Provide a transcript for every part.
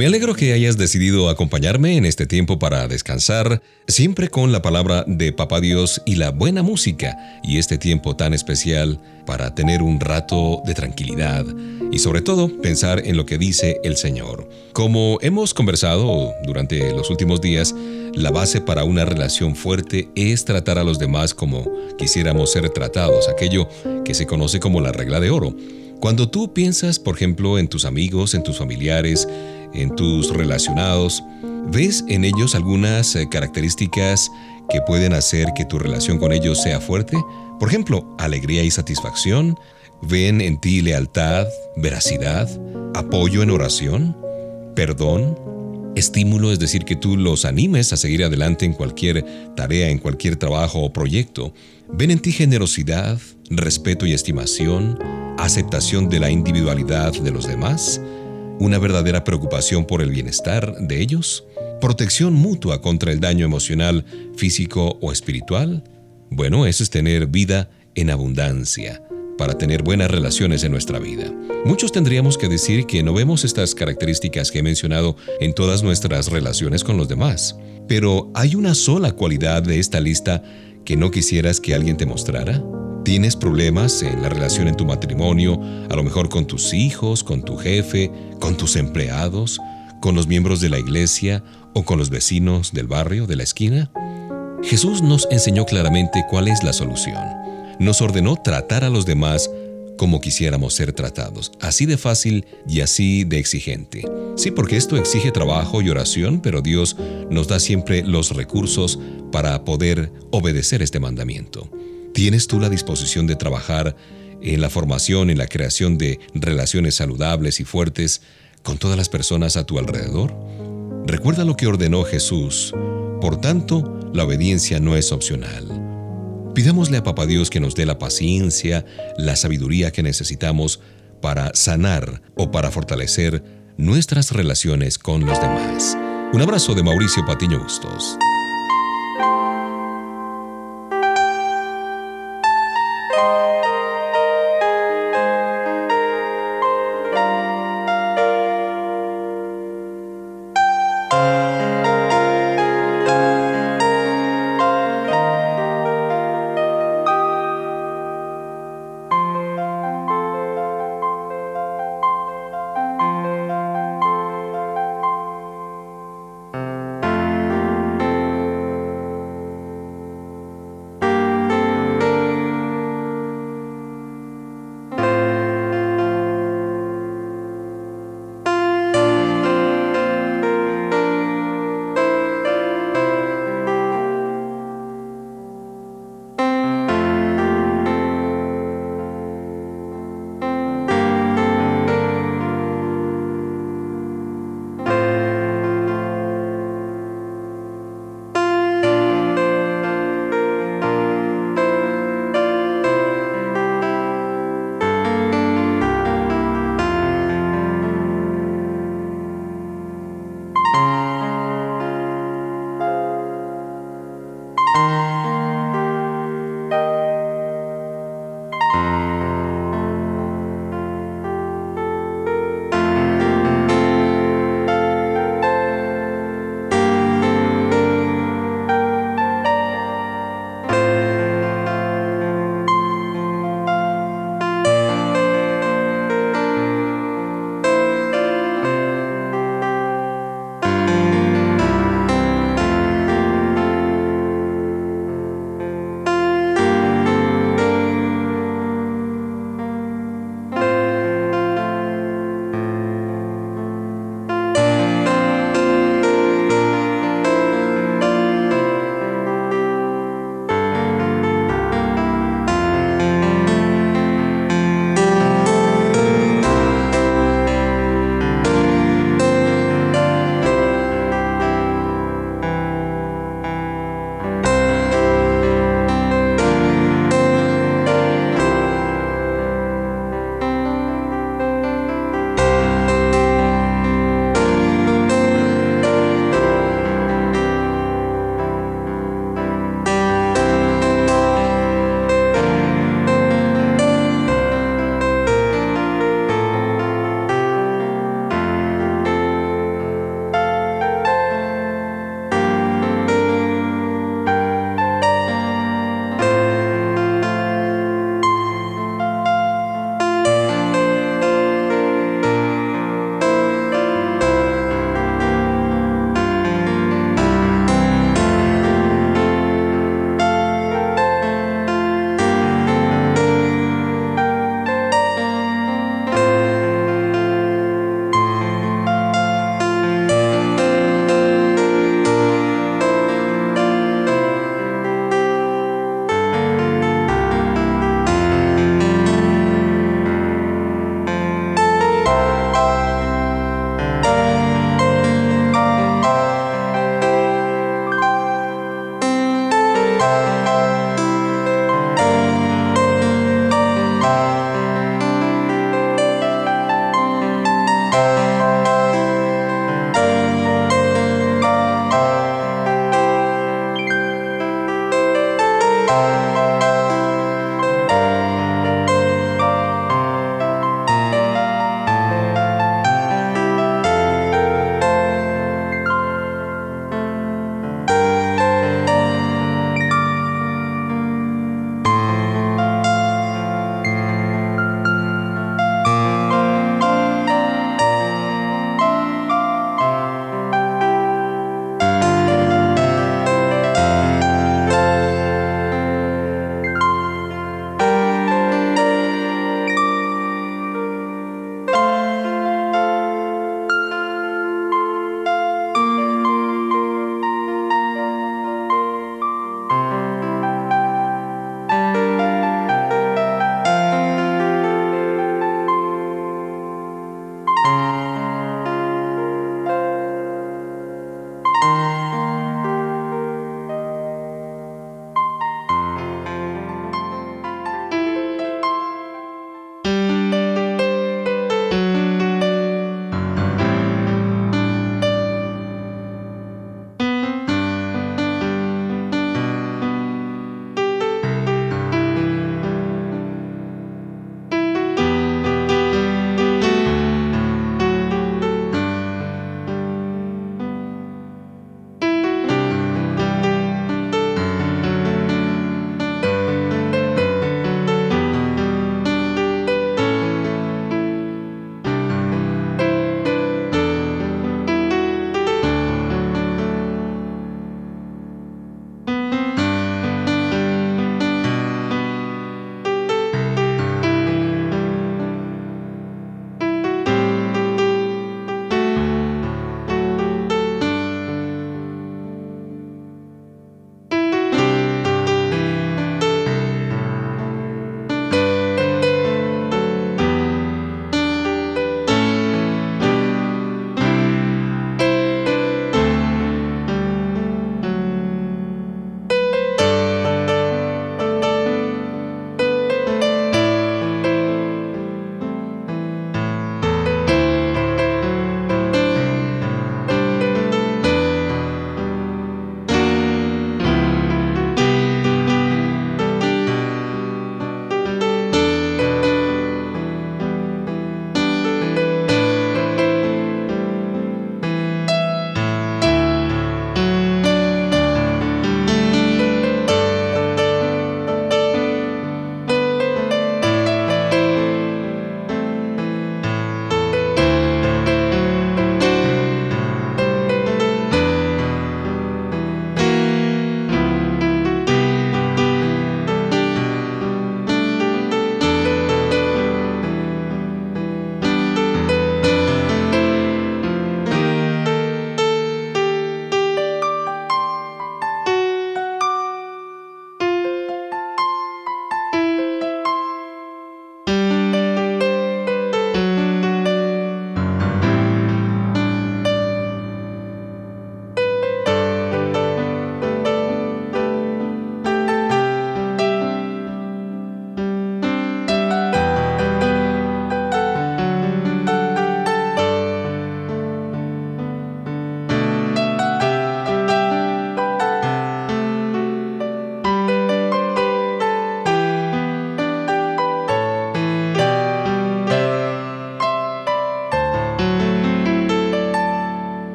Me alegro que hayas decidido acompañarme en este tiempo para descansar, siempre con la palabra de Papá Dios y la buena música, y este tiempo tan especial para tener un rato de tranquilidad y sobre todo pensar en lo que dice el Señor. Como hemos conversado durante los últimos días, la base para una relación fuerte es tratar a los demás como quisiéramos ser tratados, aquello que se conoce como la regla de oro. Cuando tú piensas, por ejemplo, en tus amigos, en tus familiares, en tus relacionados, ¿ves en ellos algunas eh, características que pueden hacer que tu relación con ellos sea fuerte? Por ejemplo, alegría y satisfacción. ¿Ven en ti lealtad, veracidad, apoyo en oración, perdón, estímulo, es decir, que tú los animes a seguir adelante en cualquier tarea, en cualquier trabajo o proyecto? ¿Ven en ti generosidad, respeto y estimación, aceptación de la individualidad de los demás? Una verdadera preocupación por el bienestar de ellos, protección mutua contra el daño emocional, físico o espiritual. Bueno, eso es tener vida en abundancia para tener buenas relaciones en nuestra vida. Muchos tendríamos que decir que no vemos estas características que he mencionado en todas nuestras relaciones con los demás. Pero ¿hay una sola cualidad de esta lista que no quisieras que alguien te mostrara? ¿Tienes problemas en la relación en tu matrimonio, a lo mejor con tus hijos, con tu jefe, con tus empleados, con los miembros de la iglesia o con los vecinos del barrio, de la esquina? Jesús nos enseñó claramente cuál es la solución. Nos ordenó tratar a los demás como quisiéramos ser tratados, así de fácil y así de exigente. Sí, porque esto exige trabajo y oración, pero Dios nos da siempre los recursos para poder obedecer este mandamiento. ¿Tienes tú la disposición de trabajar en la formación, en la creación de relaciones saludables y fuertes con todas las personas a tu alrededor? Recuerda lo que ordenó Jesús. Por tanto, la obediencia no es opcional. Pidámosle a Papá Dios que nos dé la paciencia, la sabiduría que necesitamos para sanar o para fortalecer nuestras relaciones con los demás. Un abrazo de Mauricio Patiño Bustos.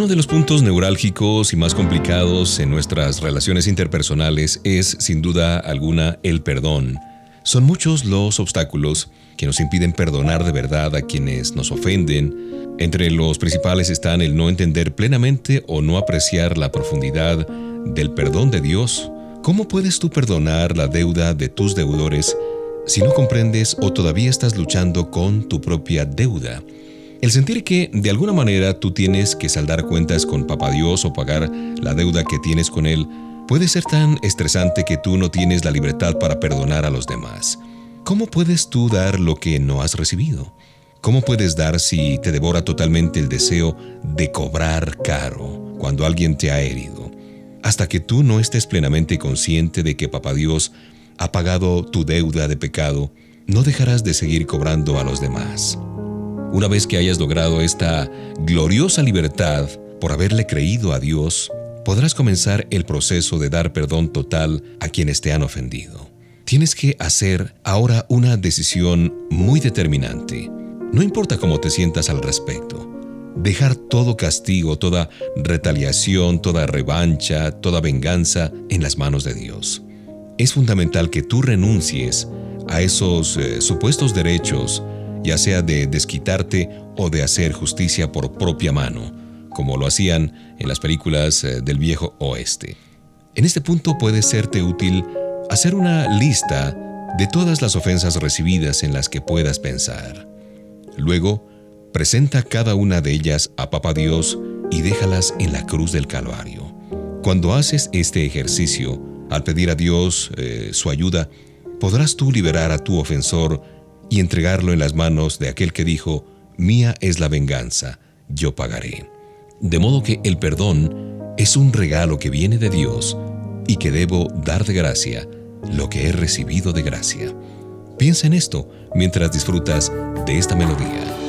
Uno de los puntos neurálgicos y más complicados en nuestras relaciones interpersonales es, sin duda alguna, el perdón. Son muchos los obstáculos que nos impiden perdonar de verdad a quienes nos ofenden. Entre los principales están el no entender plenamente o no apreciar la profundidad del perdón de Dios. ¿Cómo puedes tú perdonar la deuda de tus deudores si no comprendes o todavía estás luchando con tu propia deuda? El sentir que de alguna manera tú tienes que saldar cuentas con Papá Dios o pagar la deuda que tienes con Él puede ser tan estresante que tú no tienes la libertad para perdonar a los demás. ¿Cómo puedes tú dar lo que no has recibido? ¿Cómo puedes dar si te devora totalmente el deseo de cobrar caro cuando alguien te ha herido? Hasta que tú no estés plenamente consciente de que Papá Dios ha pagado tu deuda de pecado, no dejarás de seguir cobrando a los demás. Una vez que hayas logrado esta gloriosa libertad por haberle creído a Dios, podrás comenzar el proceso de dar perdón total a quienes te han ofendido. Tienes que hacer ahora una decisión muy determinante. No importa cómo te sientas al respecto. Dejar todo castigo, toda retaliación, toda revancha, toda venganza en las manos de Dios. Es fundamental que tú renuncies a esos eh, supuestos derechos ya sea de desquitarte o de hacer justicia por propia mano, como lo hacían en las películas eh, del viejo oeste. En este punto puede serte útil hacer una lista de todas las ofensas recibidas en las que puedas pensar. Luego, presenta cada una de ellas a Papa Dios y déjalas en la cruz del Calvario. Cuando haces este ejercicio, al pedir a Dios eh, su ayuda, podrás tú liberar a tu ofensor y entregarlo en las manos de aquel que dijo, Mía es la venganza, yo pagaré. De modo que el perdón es un regalo que viene de Dios y que debo dar de gracia lo que he recibido de gracia. Piensa en esto mientras disfrutas de esta melodía.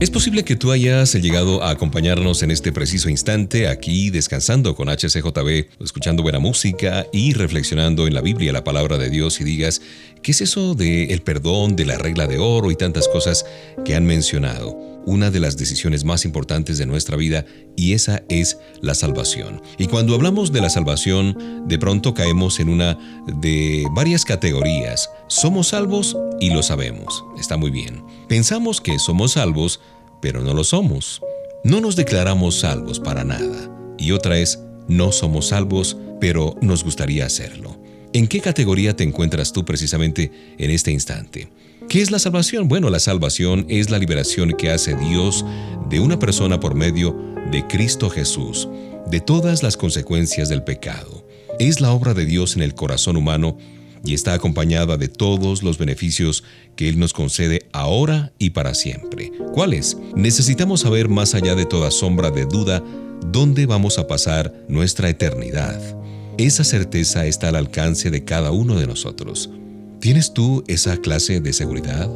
Es posible que tú hayas llegado a acompañarnos en este preciso instante aquí descansando con HCJB, escuchando buena música y reflexionando en la Biblia, la palabra de Dios y digas, ¿qué es eso del el perdón, de la regla de oro y tantas cosas que han mencionado? Una de las decisiones más importantes de nuestra vida y esa es la salvación. Y cuando hablamos de la salvación, de pronto caemos en una de varias categorías. Somos salvos y lo sabemos. Está muy bien. Pensamos que somos salvos, pero no lo somos. No nos declaramos salvos para nada. Y otra es, no somos salvos, pero nos gustaría hacerlo. ¿En qué categoría te encuentras tú precisamente en este instante? ¿Qué es la salvación? Bueno, la salvación es la liberación que hace Dios de una persona por medio de Cristo Jesús, de todas las consecuencias del pecado. Es la obra de Dios en el corazón humano y está acompañada de todos los beneficios que Él nos concede ahora y para siempre. ¿Cuáles? Necesitamos saber más allá de toda sombra de duda dónde vamos a pasar nuestra eternidad. Esa certeza está al alcance de cada uno de nosotros. ¿Tienes tú esa clase de seguridad?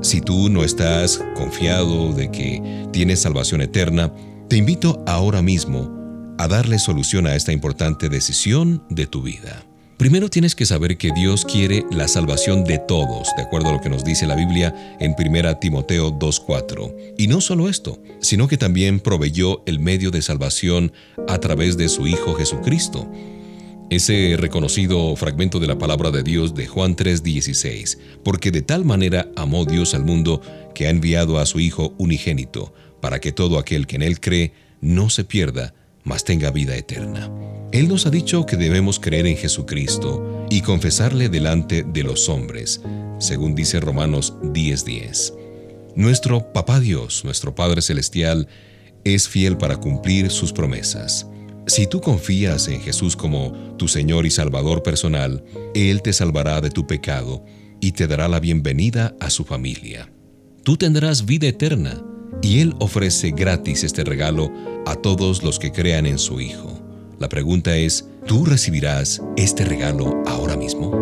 Si tú no estás confiado de que tienes salvación eterna, te invito ahora mismo a darle solución a esta importante decisión de tu vida. Primero tienes que saber que Dios quiere la salvación de todos, de acuerdo a lo que nos dice la Biblia en 1 Timoteo 2.4. Y no solo esto, sino que también proveyó el medio de salvación a través de su Hijo Jesucristo. Ese reconocido fragmento de la palabra de Dios de Juan 3:16, porque de tal manera amó Dios al mundo que ha enviado a su Hijo unigénito, para que todo aquel que en él cree no se pierda, mas tenga vida eterna. Él nos ha dicho que debemos creer en Jesucristo y confesarle delante de los hombres, según dice Romanos 10:10. Nuestro Papá Dios, nuestro Padre Celestial, es fiel para cumplir sus promesas. Si tú confías en Jesús como tu Señor y Salvador personal, Él te salvará de tu pecado y te dará la bienvenida a su familia. Tú tendrás vida eterna y Él ofrece gratis este regalo a todos los que crean en su Hijo. La pregunta es, ¿tú recibirás este regalo ahora mismo?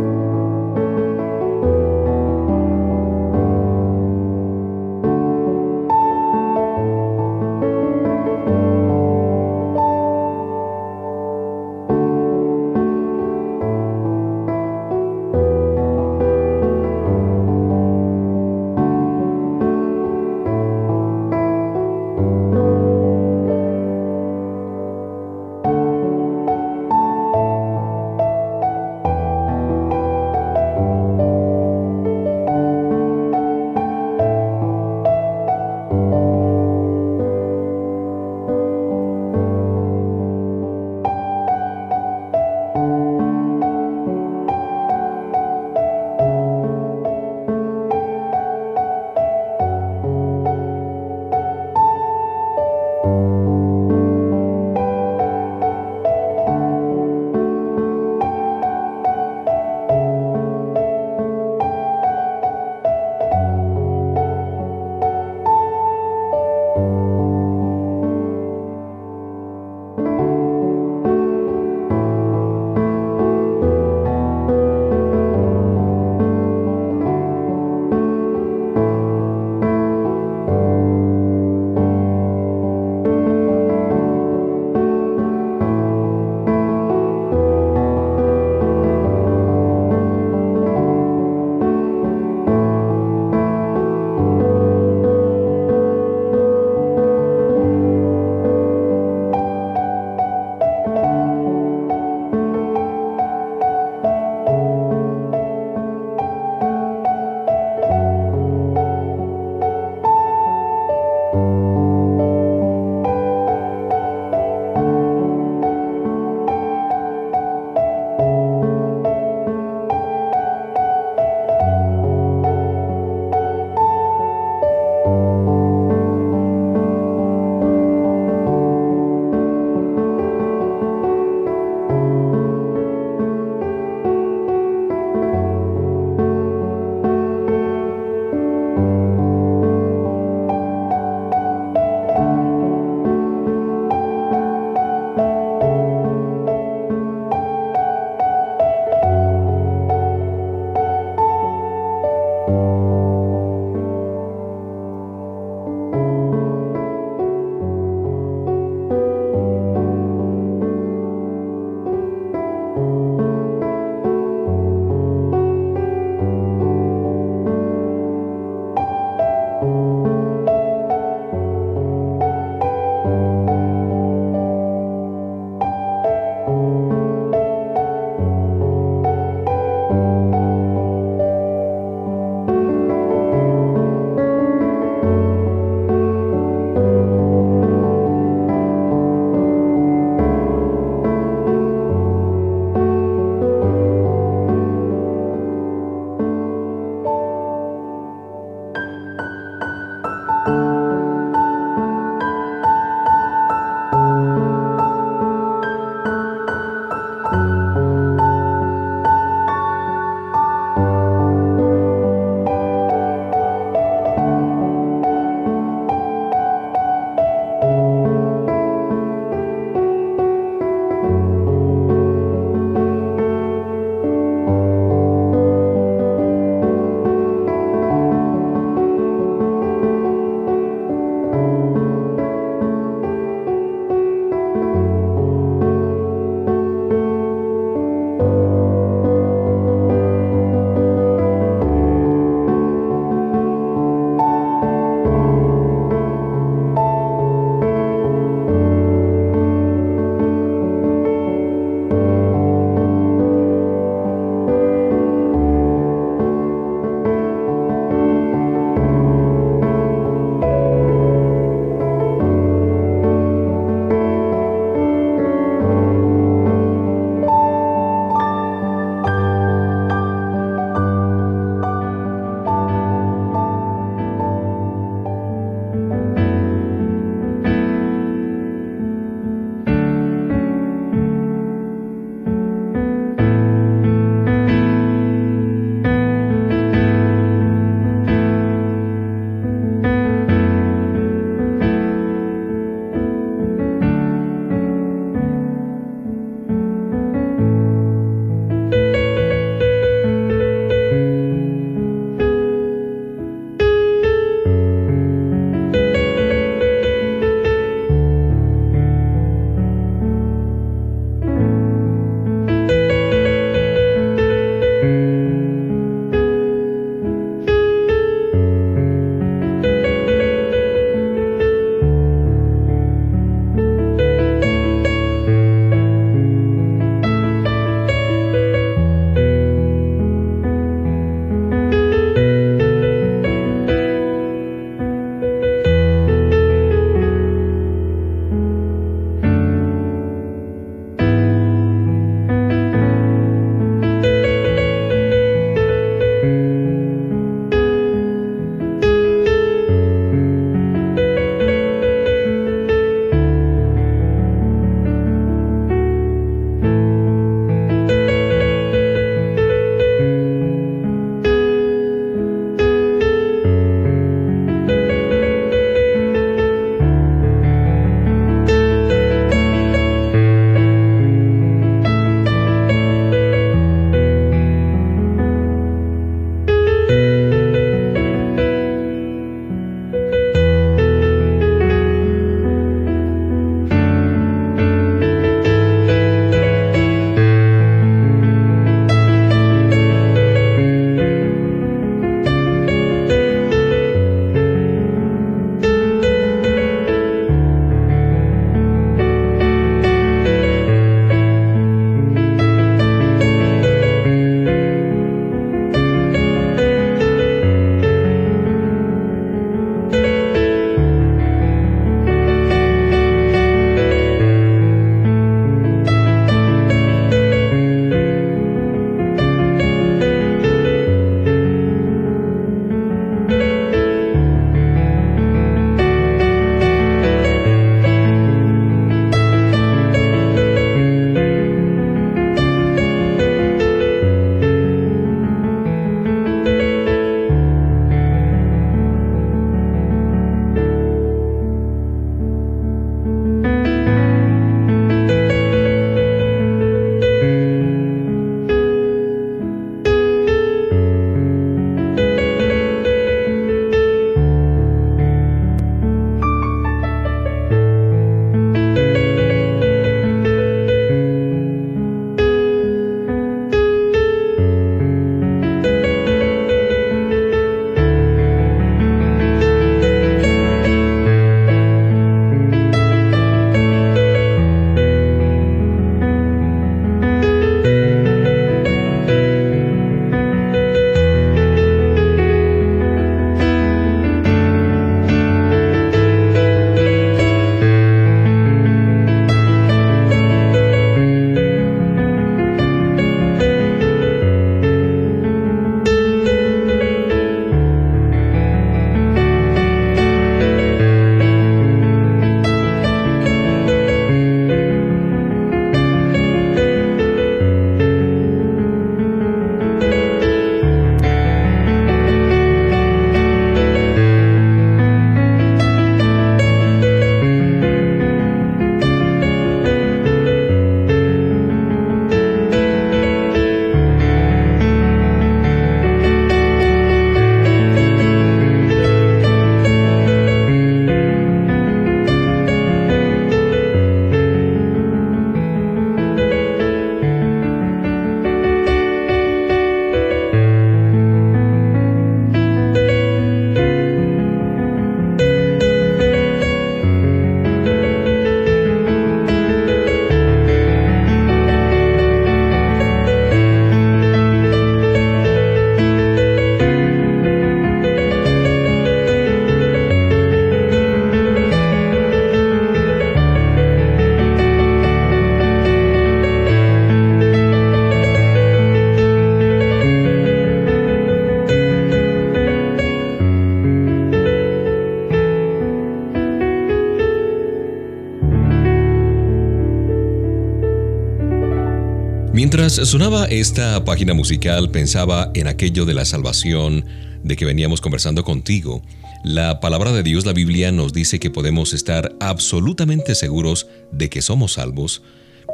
Mientras sonaba esta página musical, pensaba en aquello de la salvación de que veníamos conversando contigo. La palabra de Dios, la Biblia, nos dice que podemos estar absolutamente seguros de que somos salvos,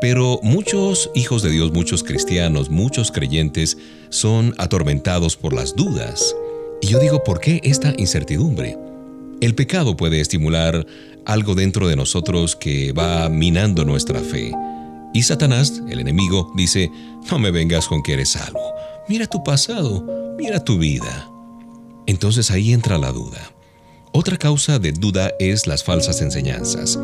pero muchos hijos de Dios, muchos cristianos, muchos creyentes son atormentados por las dudas. Y yo digo, ¿por qué esta incertidumbre? El pecado puede estimular algo dentro de nosotros que va minando nuestra fe. Y Satanás, el enemigo, dice, no me vengas con que eres salvo. Mira tu pasado, mira tu vida. Entonces ahí entra la duda. Otra causa de duda es las falsas enseñanzas.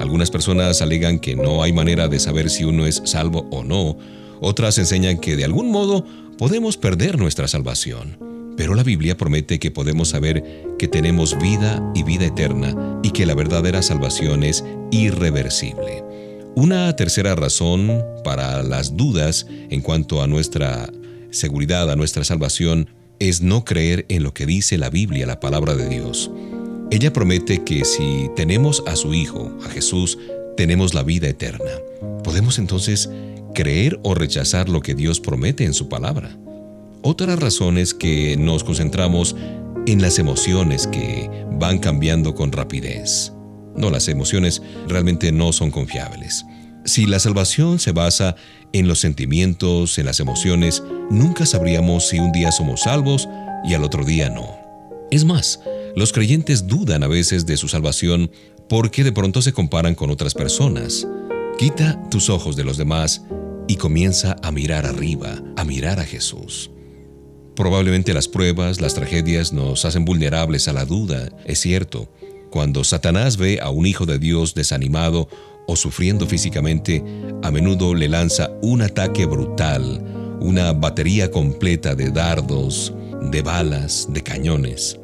Algunas personas alegan que no hay manera de saber si uno es salvo o no. Otras enseñan que de algún modo podemos perder nuestra salvación. Pero la Biblia promete que podemos saber que tenemos vida y vida eterna y que la verdadera salvación es irreversible. Una tercera razón para las dudas en cuanto a nuestra seguridad, a nuestra salvación, es no creer en lo que dice la Biblia, la palabra de Dios. Ella promete que si tenemos a su Hijo, a Jesús, tenemos la vida eterna. ¿Podemos entonces creer o rechazar lo que Dios promete en su palabra? Otra razón es que nos concentramos en las emociones que van cambiando con rapidez. No, las emociones realmente no son confiables. Si la salvación se basa en los sentimientos, en las emociones, nunca sabríamos si un día somos salvos y al otro día no. Es más, los creyentes dudan a veces de su salvación porque de pronto se comparan con otras personas. Quita tus ojos de los demás y comienza a mirar arriba, a mirar a Jesús. Probablemente las pruebas, las tragedias nos hacen vulnerables a la duda, es cierto, cuando Satanás ve a un hijo de Dios desanimado o sufriendo físicamente, a menudo le lanza un ataque brutal, una batería completa de dardos, de balas, de cañones.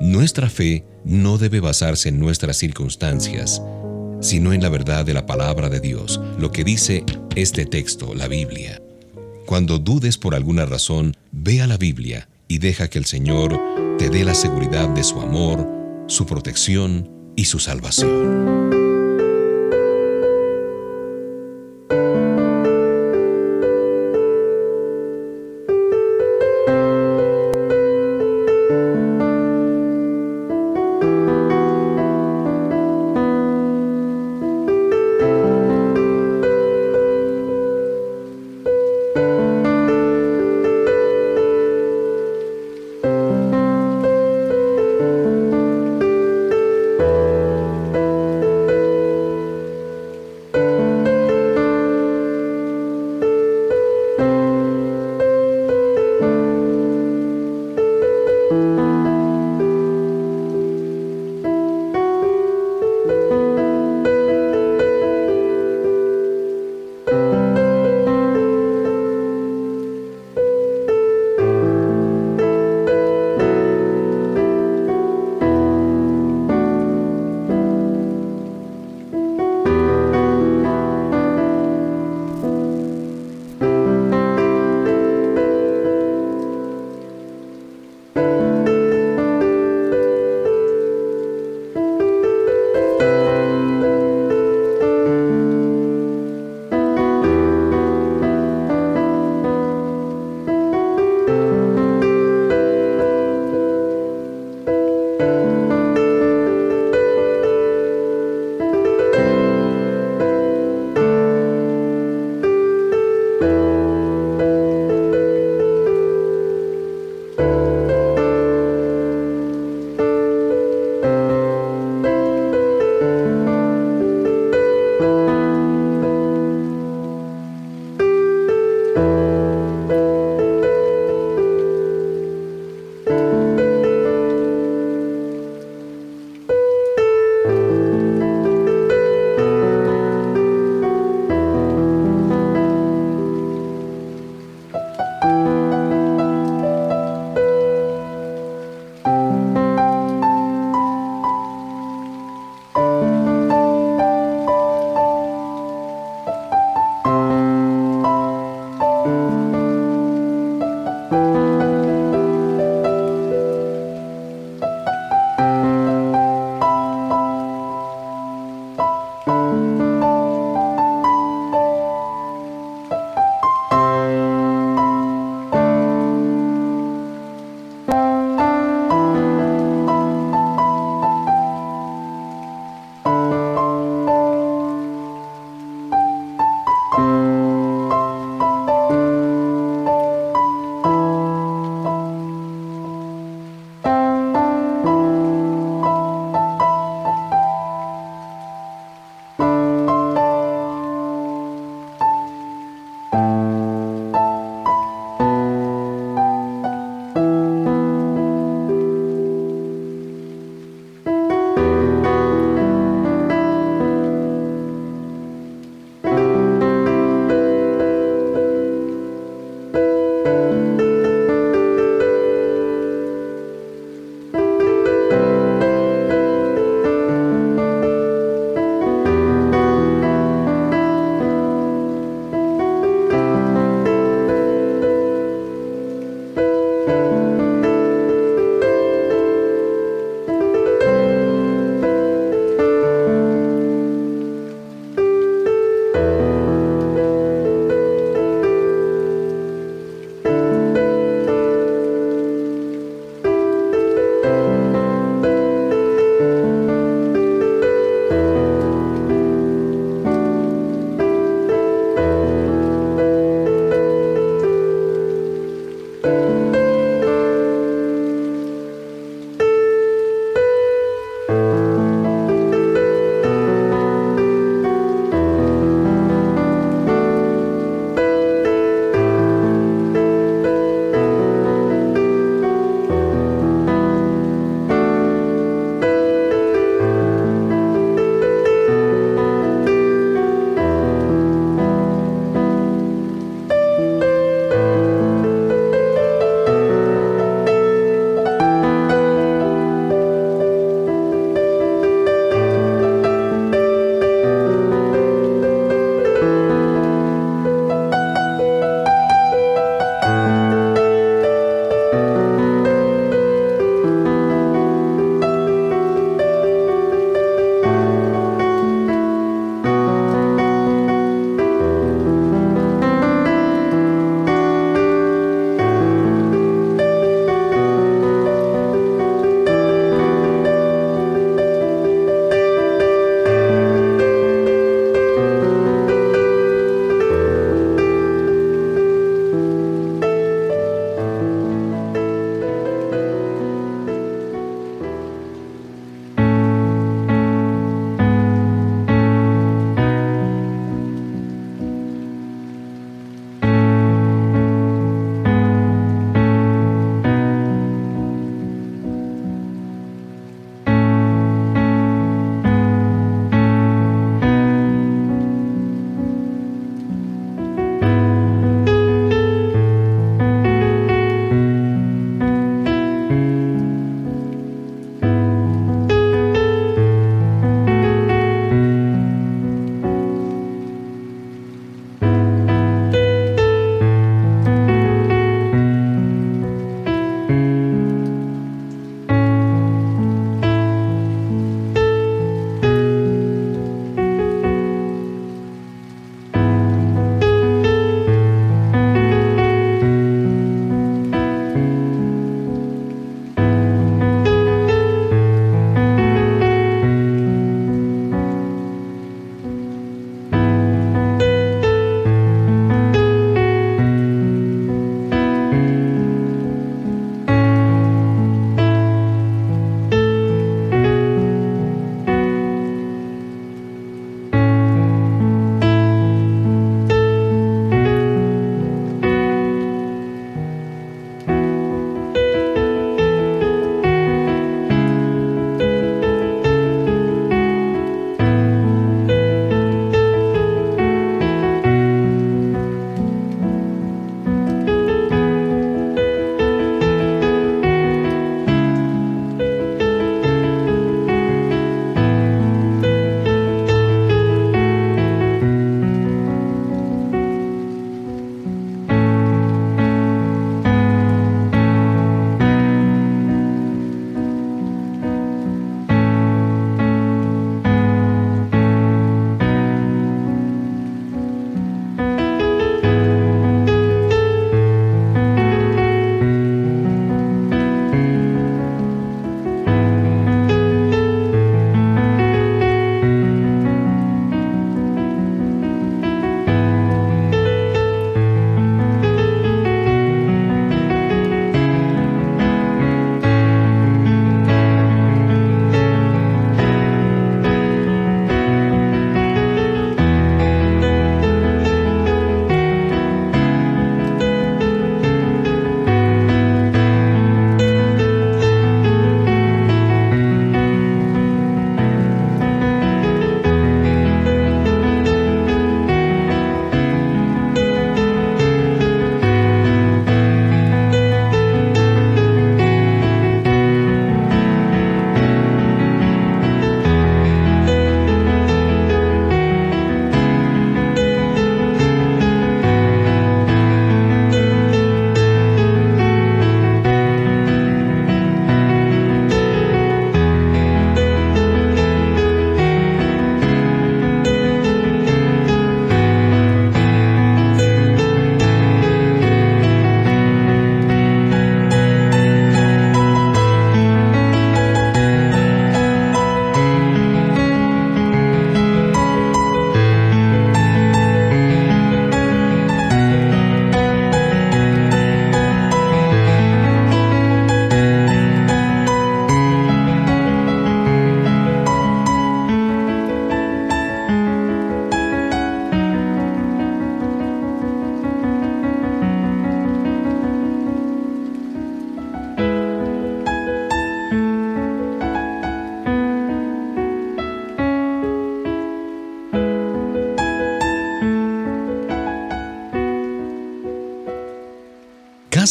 Nuestra fe no debe basarse en nuestras circunstancias, sino en la verdad de la palabra de Dios, lo que dice este texto, la Biblia. Cuando dudes por alguna razón, ve a la Biblia y deja que el Señor te dé la seguridad de su amor, su protección y su salvación.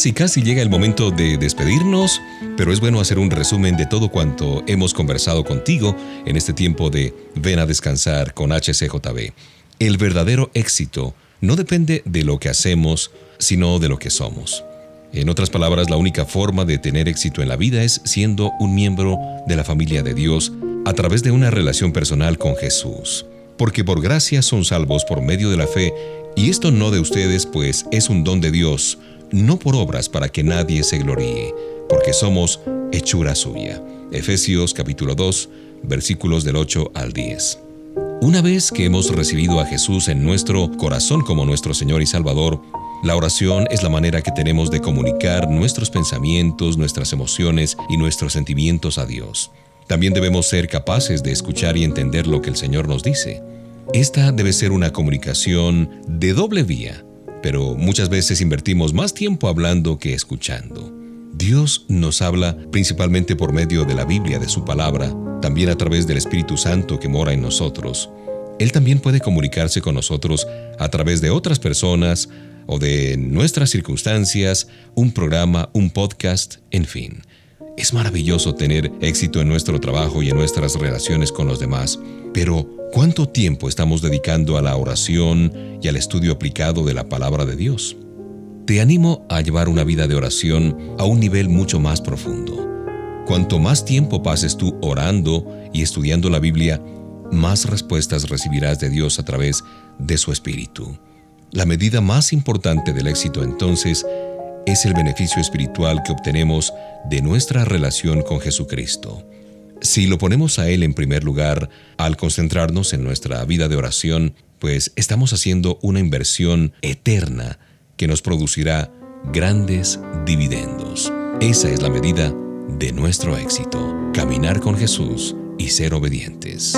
Casi, casi llega el momento de despedirnos, pero es bueno hacer un resumen de todo cuanto hemos conversado contigo en este tiempo de Ven a descansar con HCJB. El verdadero éxito no depende de lo que hacemos, sino de lo que somos. En otras palabras, la única forma de tener éxito en la vida es siendo un miembro de la familia de Dios a través de una relación personal con Jesús. Porque por gracia son salvos por medio de la fe, y esto no de ustedes, pues es un don de Dios, no por obras para que nadie se gloríe, porque somos hechura suya. Efesios capítulo 2, versículos del 8 al 10. Una vez que hemos recibido a Jesús en nuestro corazón como nuestro Señor y Salvador, la oración es la manera que tenemos de comunicar nuestros pensamientos, nuestras emociones y nuestros sentimientos a Dios. También debemos ser capaces de escuchar y entender lo que el Señor nos dice. Esta debe ser una comunicación de doble vía pero muchas veces invertimos más tiempo hablando que escuchando. Dios nos habla principalmente por medio de la Biblia, de su palabra, también a través del Espíritu Santo que mora en nosotros. Él también puede comunicarse con nosotros a través de otras personas o de nuestras circunstancias, un programa, un podcast, en fin. Es maravilloso tener éxito en nuestro trabajo y en nuestras relaciones con los demás, pero ¿Cuánto tiempo estamos dedicando a la oración y al estudio aplicado de la palabra de Dios? Te animo a llevar una vida de oración a un nivel mucho más profundo. Cuanto más tiempo pases tú orando y estudiando la Biblia, más respuestas recibirás de Dios a través de su Espíritu. La medida más importante del éxito entonces es el beneficio espiritual que obtenemos de nuestra relación con Jesucristo. Si lo ponemos a Él en primer lugar, al concentrarnos en nuestra vida de oración, pues estamos haciendo una inversión eterna que nos producirá grandes dividendos. Esa es la medida de nuestro éxito, caminar con Jesús y ser obedientes.